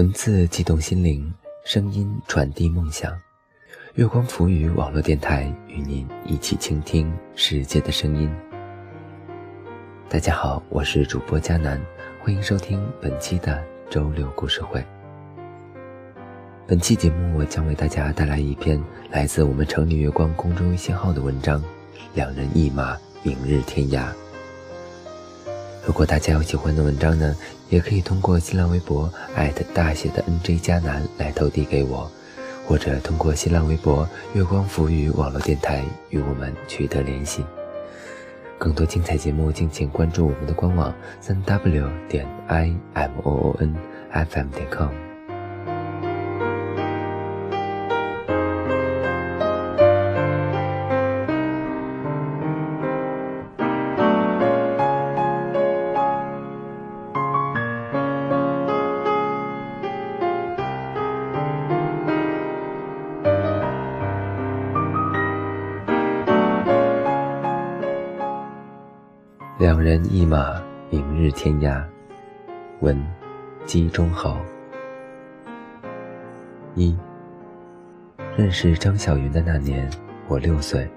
文字激动心灵，声音传递梦想。月光浮语网络电台与您一起倾听世界的声音。大家好，我是主播佳楠，欢迎收听本期的周六故事会。本期节目我将为大家带来一篇来自我们城里月光公众微信号的文章：两人一马，明日天涯。如果大家有喜欢的文章呢，也可以通过新浪微博大写的 NJ 加南来投递给我，或者通过新浪微博月光浮语网络电台与我们取得联系。更多精彩节目，敬请关注我们的官网三 w 点 i m o o n f m 点 com。两人一马，明日天涯。文，姬中豪。一，认识张小云的那年，我六岁。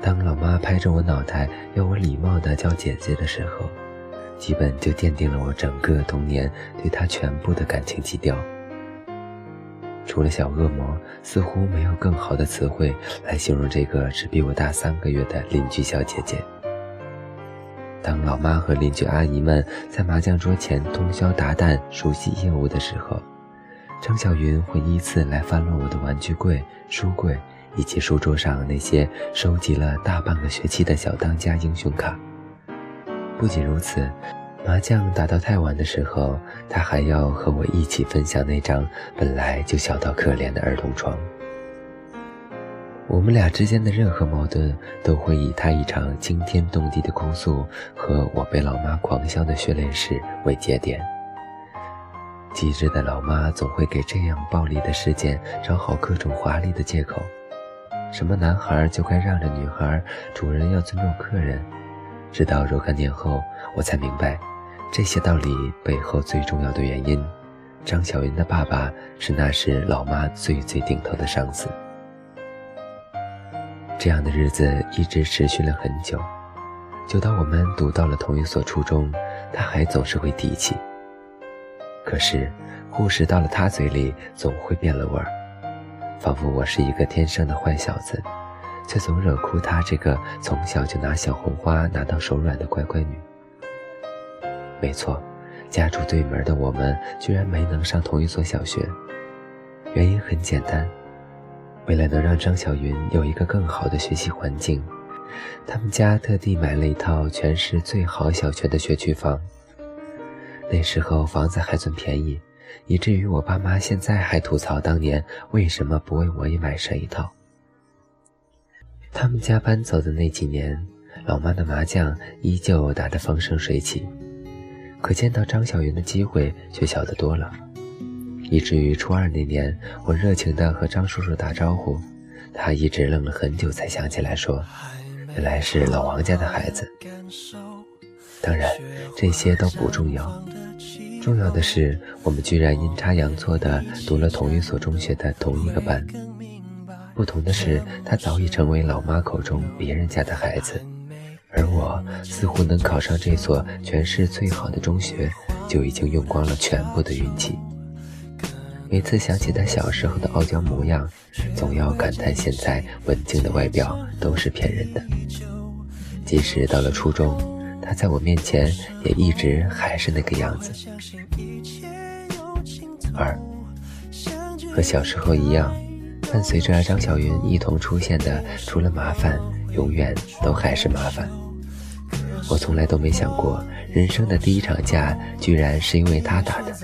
当老妈拍着我脑袋，要我礼貌地叫姐姐的时候，基本就奠定了我整个童年对她全部的感情基调。除了小恶魔，似乎没有更好的词汇来形容这个只比我大三个月的邻居小姐姐。当老妈和邻居阿姨们在麻将桌前通宵达旦熟悉业务的时候，张小云会依次来翻乱我的玩具柜、书柜以及书桌上那些收集了大半个学期的小当家英雄卡。不仅如此，麻将打到太晚的时候，他还要和我一起分享那张本来就小到可怜的儿童床。我们俩之间的任何矛盾，都会以他一场惊天动地的哭诉和我被老妈狂笑的血泪史为节点。机智的老妈总会给这样暴力的事件找好各种华丽的借口，什么男孩就该让着女孩，主人要尊重客人。直到若干年后，我才明白，这些道理背后最重要的原因：张小云的爸爸是那时老妈最最顶头的上司。这样的日子一直持续了很久，久到我们读到了同一所初中，他还总是会提起。可是，故事到了他嘴里总会变了味儿，仿佛我是一个天生的坏小子，却总惹哭他这个从小就拿小红花拿到手软的乖乖女。没错，家住对门的我们居然没能上同一所小学，原因很简单。为了能让张小云有一个更好的学习环境，他们家特地买了一套全市最好小学的学区房。那时候房子还算便宜，以至于我爸妈现在还吐槽当年为什么不为我也买上一套。他们家搬走的那几年，老妈的麻将依旧打得风生水起，可见到张小云的机会却小得多了。以至于初二那年，我热情地和张叔叔打招呼，他一直愣了很久才想起来说：“原来是老王家的孩子。”当然，这些都不重要，重要的是我们居然阴差阳错地读了同一所中学的同一个班。不同的是，他早已成为老妈口中别人家的孩子，而我似乎能考上这所全市最好的中学，就已经用光了全部的运气。每次想起他小时候的傲娇模样，总要感叹现在文静的外表都是骗人的。即使到了初中，他在我面前也一直还是那个样子。二，和小时候一样，伴随着张小云一同出现的，除了麻烦，永远都还是麻烦。我从来都没想过，人生的第一场架居然是因为他打的。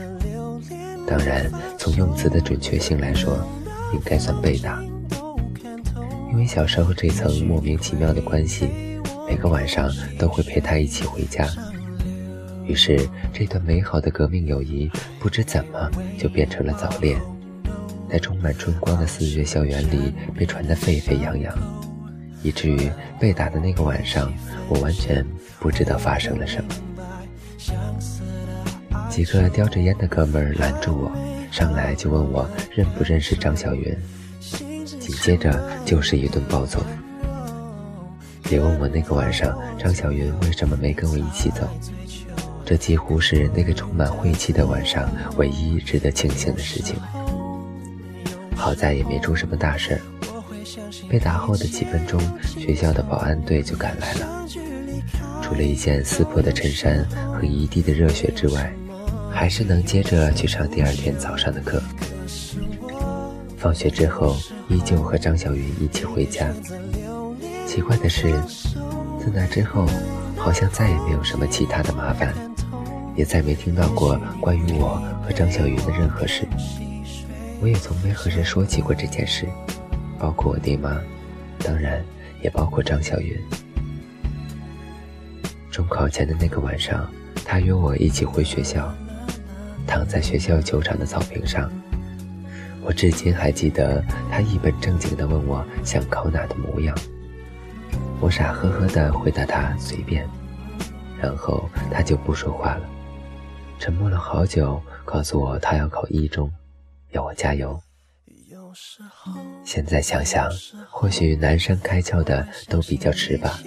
当然，从用词的准确性来说，应该算被打。因为小时候这层莫名其妙的关系，每个晚上都会陪他一起回家。于是，这段美好的革命友谊，不知怎么就变成了早恋，在充满春光的四月校园里被传得沸沸扬扬，以至于被打的那个晚上，我完全不知道发生了什么。几个叼着烟的哥们儿拦住我，上来就问我认不认识张小云，紧接着就是一顿暴揍。别问我那个晚上张小云为什么没跟我一起走，这几乎是那个充满晦气的晚上唯一值得庆幸的事情。好在也没出什么大事儿。被打后的几分钟，学校的保安队就赶来了。除了一件撕破的衬衫和一地的热血之外，还是能接着去上第二天早上的课。放学之后，依旧和张小云一起回家。奇怪的是，自那之后，好像再也没有什么其他的麻烦，也再没听到过关于我和张小云的任何事。我也从没和人说起过这件事。包括我爹妈，当然也包括张小云。中考前的那个晚上，他约我一起回学校，躺在学校球场的草坪上，我至今还记得他一本正经地问我想考哪的模样。我傻呵呵地回答他随便，然后他就不说话了，沉默了好久，告诉我他要考一中，要我加油。现在想想，或许男生开窍的都比较迟吧，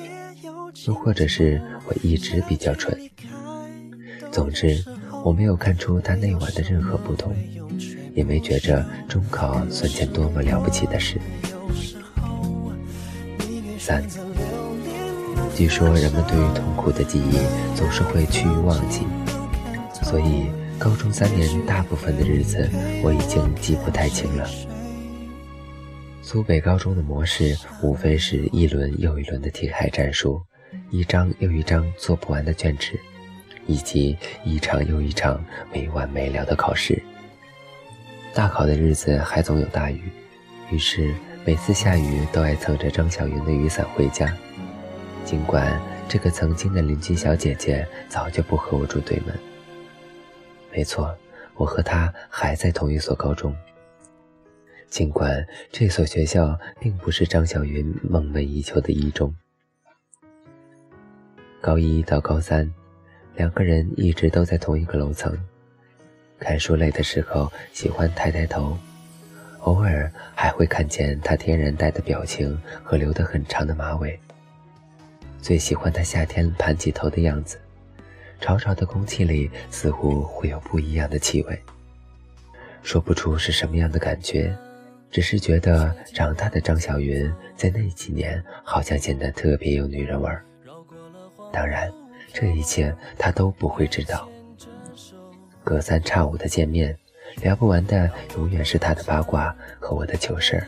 又或者是我一直比较蠢。总之，我没有看出他那晚的任何不同，也没觉着中考算件多么了不起的事。三，据说人们对于痛苦的记忆总是会趋于忘记，所以高中三年大部分的日子我已经记不太清了。苏北高中的模式无非是一轮又一轮的题海战术，一张又一张做不完的卷纸，以及一场又一场没完没了的考试。大考的日子还总有大雨，于是每次下雨都爱蹭着张小云的雨伞回家。尽管这个曾经的邻居小姐姐早就不和我住对门，没错，我和她还在同一所高中。尽管这所学校并不是张小云梦寐以求的一中，高一到高三，两个人一直都在同一个楼层。看书累的时候，喜欢抬抬头，偶尔还会看见他天然呆的表情和留得很长的马尾。最喜欢他夏天盘起头的样子，潮潮的空气里似乎会有不一样的气味，说不出是什么样的感觉。只是觉得长大的张小云在那几年好像显得特别有女人味儿。当然，这一切他都不会知道。隔三差五的见面，聊不完的永远是他的八卦和我的糗事儿。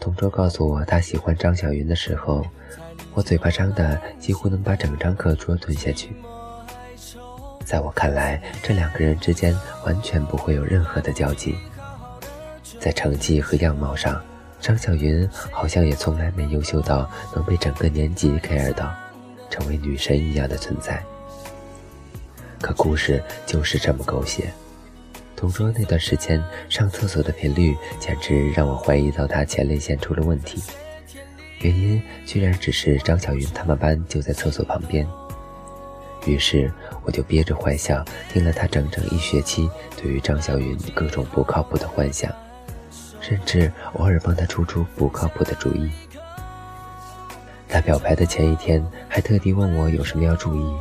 同桌告诉我他喜欢张小云的时候，我嘴巴张的几乎能把整张课桌吞下去。在我看来，这两个人之间完全不会有任何的交集。在成绩和样貌上，张小云好像也从来没优秀到能被整个年级 care 到，成为女神一样的存在。可故事就是这么狗血。同桌那段时间上厕所的频率，简直让我怀疑到他前列腺出了问题。原因居然只是张小云他们班就在厕所旁边。于是我就憋着坏笑，听了他整整一学期对于张小云各种不靠谱的幻想。甚至偶尔帮他出出不靠谱的主意。他表白的前一天还特地问我有什么要注意，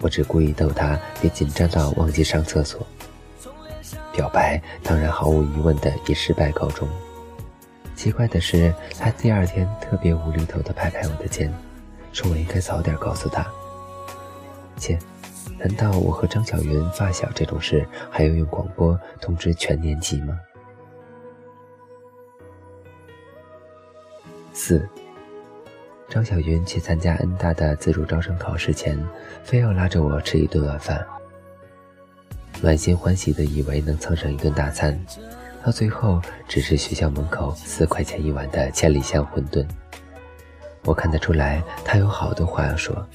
我只故意逗他别紧张到忘记上厕所。表白当然毫无疑问的以失败告终。奇怪的是，他第二天特别无厘头的拍拍我的肩，说我应该早点告诉他。切，难道我和张小云发小这种事还要用广播通知全年级吗？四，张小云去参加恩大的自主招生考试前，非要拉着我吃一顿晚饭。满心欢喜的以为能蹭上一顿大餐，到最后只是学校门口四块钱一碗的千里香馄饨。我看得出来，他有好多话要说，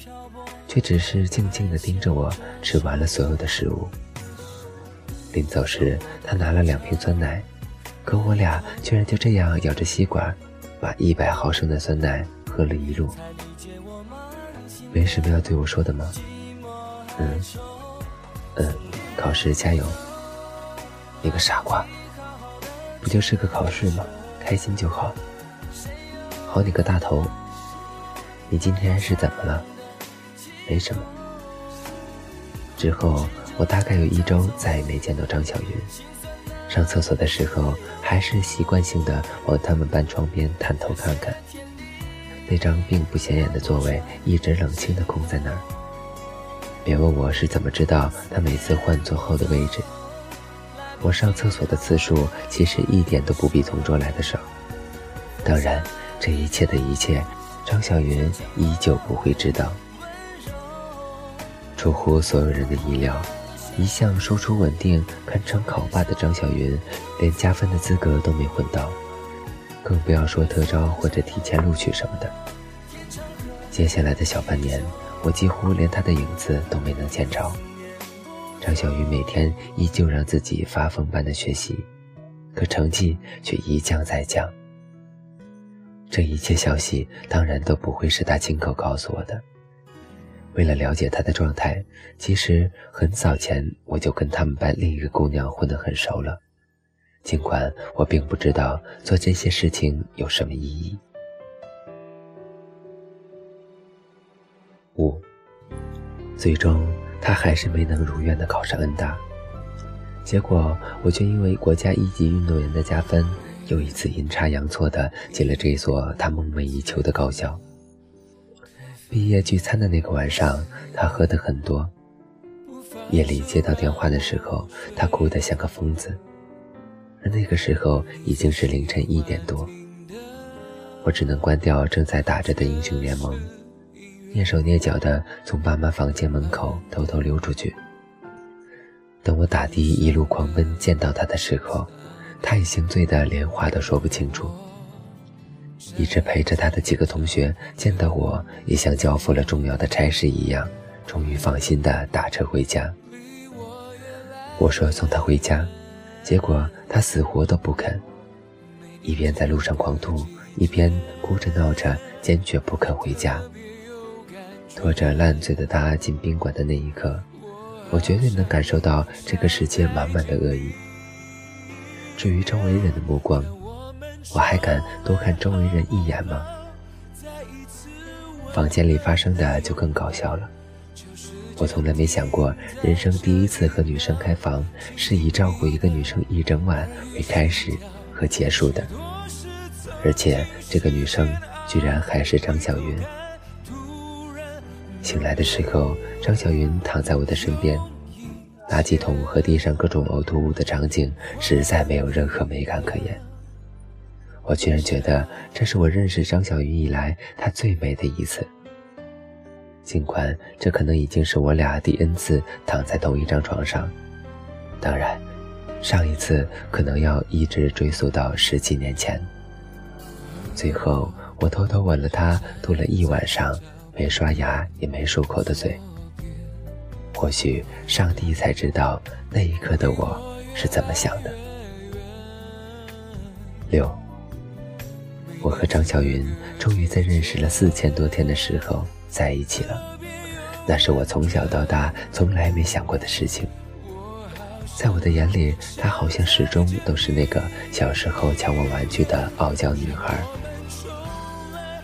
却只是静静地盯着我吃完了所有的食物。临走时，他拿了两瓶酸奶，可我俩居然就这样咬着吸管。把一百毫升的酸奶喝了一路，没什么要对我说的吗？嗯，嗯，考试加油。你个傻瓜，不就是个考试吗？开心就好。好你个大头，你今天是怎么了？没什么。之后我大概有一周再也没见到张小云。上厕所的时候，还是习惯性的往他们班窗边探头看看。那张并不显眼的座位一直冷清的空在那儿。别问我是怎么知道他每次换座后的位置。我上厕所的次数其实一点都不比同桌来的少。当然，这一切的一切，张小云依旧不会知道。出乎所有人的意料，一向输出稳定、堪称考霸的张小云，连加分的资格都没混到，更不要说特招或者提前录取什么的。接下来的小半年。我几乎连他的影子都没能见着。张小雨每天依旧让自己发疯般的学习，可成绩却一降再降。这一切消息当然都不会是他亲口告诉我的。为了了解他的状态，其实很早前我就跟他们班另一个姑娘混得很熟了，尽管我并不知道做这些事情有什么意义。五，最终他还是没能如愿的考上恩大，结果我却因为国家一级运动员的加分，又一次阴差阳错的进了这所他梦寐以求的高校。毕业聚餐的那个晚上，他喝得很多，夜里接到电话的时候，他哭得像个疯子，而那个时候已经是凌晨一点多，我只能关掉正在打着的英雄联盟。蹑手蹑脚地从爸妈房间门口偷偷溜出去。等我打的一路狂奔见到他的时候，他已经醉得连话都说不清楚。一直陪着他的几个同学见到我，也像交付了重要的差事一样，终于放心地打车回家。我说送他回家，结果他死活都不肯，一边在路上狂吐，一边哭着闹着，坚决不肯回家。拖着烂醉的他进宾馆的那一刻，我绝对能感受到这个世界满满的恶意。至于周围人的目光，我还敢多看周围人一眼吗？房间里发生的就更搞笑了。我从来没想过，人生第一次和女生开房是以照顾一个女生一整晚为开始和结束的，而且这个女生居然还是张小云。醒来的时候，张小云躺在我的身边，垃圾桶和地上各种呕吐物的场景实在没有任何美感可言。我居然觉得这是我认识张小云以来她最美的一次。尽管这可能已经是我俩第 N 次躺在同一张床上，当然，上一次可能要一直追溯到十几年前。最后，我偷偷吻了他，吐了一晚上。没刷牙也没漱口的嘴，或许上帝才知道那一刻的我是怎么想的。六，我和张小云终于在认识了四千多天的时候在一起了，那是我从小到大从来没想过的事情。在我的眼里，她好像始终都是那个小时候抢我玩具的傲娇女孩。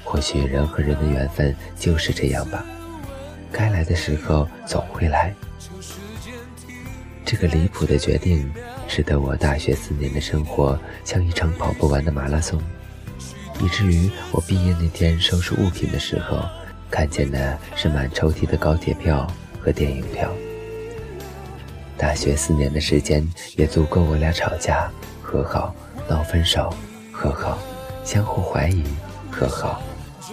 或许人和人的缘分就是这样吧，该来的时候总会来。这个离谱的决定，使得我大学四年的生活像一场跑不完的马拉松，以至于我毕业那天收拾物品的时候，看见的是满抽屉的高铁票和电影票。大学四年的时间也足够我俩吵架、和好、闹分手、和好、相互怀疑、和好。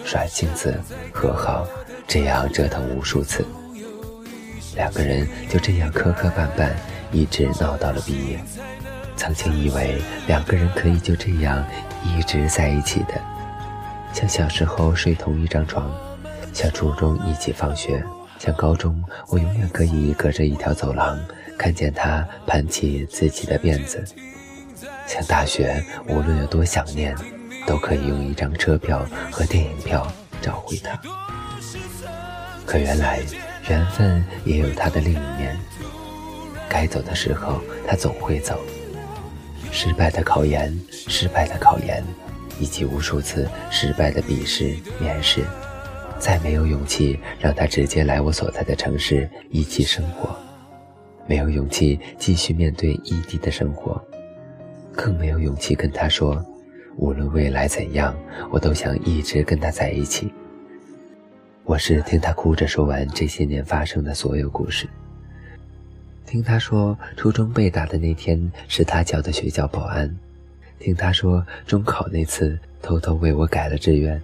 耍性子和好，这样折腾无数次，两个人就这样磕磕绊绊，一直闹到了毕业。曾经以为两个人可以就这样一直在一起的，像小时候睡同一张床，像初中一起放学，像高中我永远可以隔着一条走廊看见他盘起自己的辫子，像大学无论有多想念。都可以用一张车票和电影票找回他。可原来缘分也有它的另一面，该走的时候他总会走。失败的考研，失败的考研，以及无数次失败的笔试、面试，再没有勇气让他直接来我所在的城市一起生活，没有勇气继续面对异地的生活，更没有勇气跟他说，无论未来怎样，我都想一直跟他在一起。我是听他哭着说完这些年发生的所有故事。听他说，初中被打的那天是他叫的学校保安；听他说，中考那次偷偷为我改了志愿；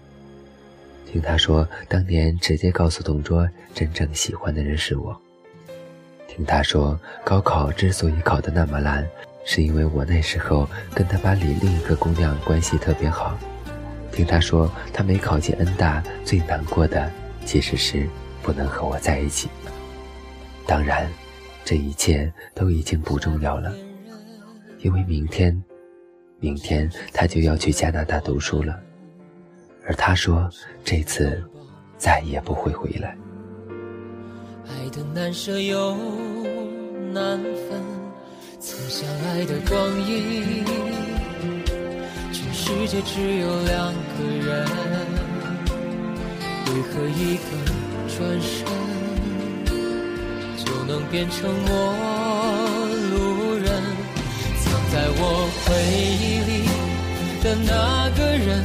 听他说，当年直接告诉同桌真正喜欢的人是我；听他说，高考之所以考得那么烂，是因为我那时候跟他班里另一个姑娘关系特别好；听他说，他没考进恩大，最难过的其实是不能和我在一起。当然。这一切都已经不重要了，因为明天，明天他就要去加拿大读书了，而他说这次再也不会回来。爱的难舍又难分，曾相爱的光阴，全世界只有两个人，为何一个转身？就能变成陌路人，藏在我回忆里的那个人，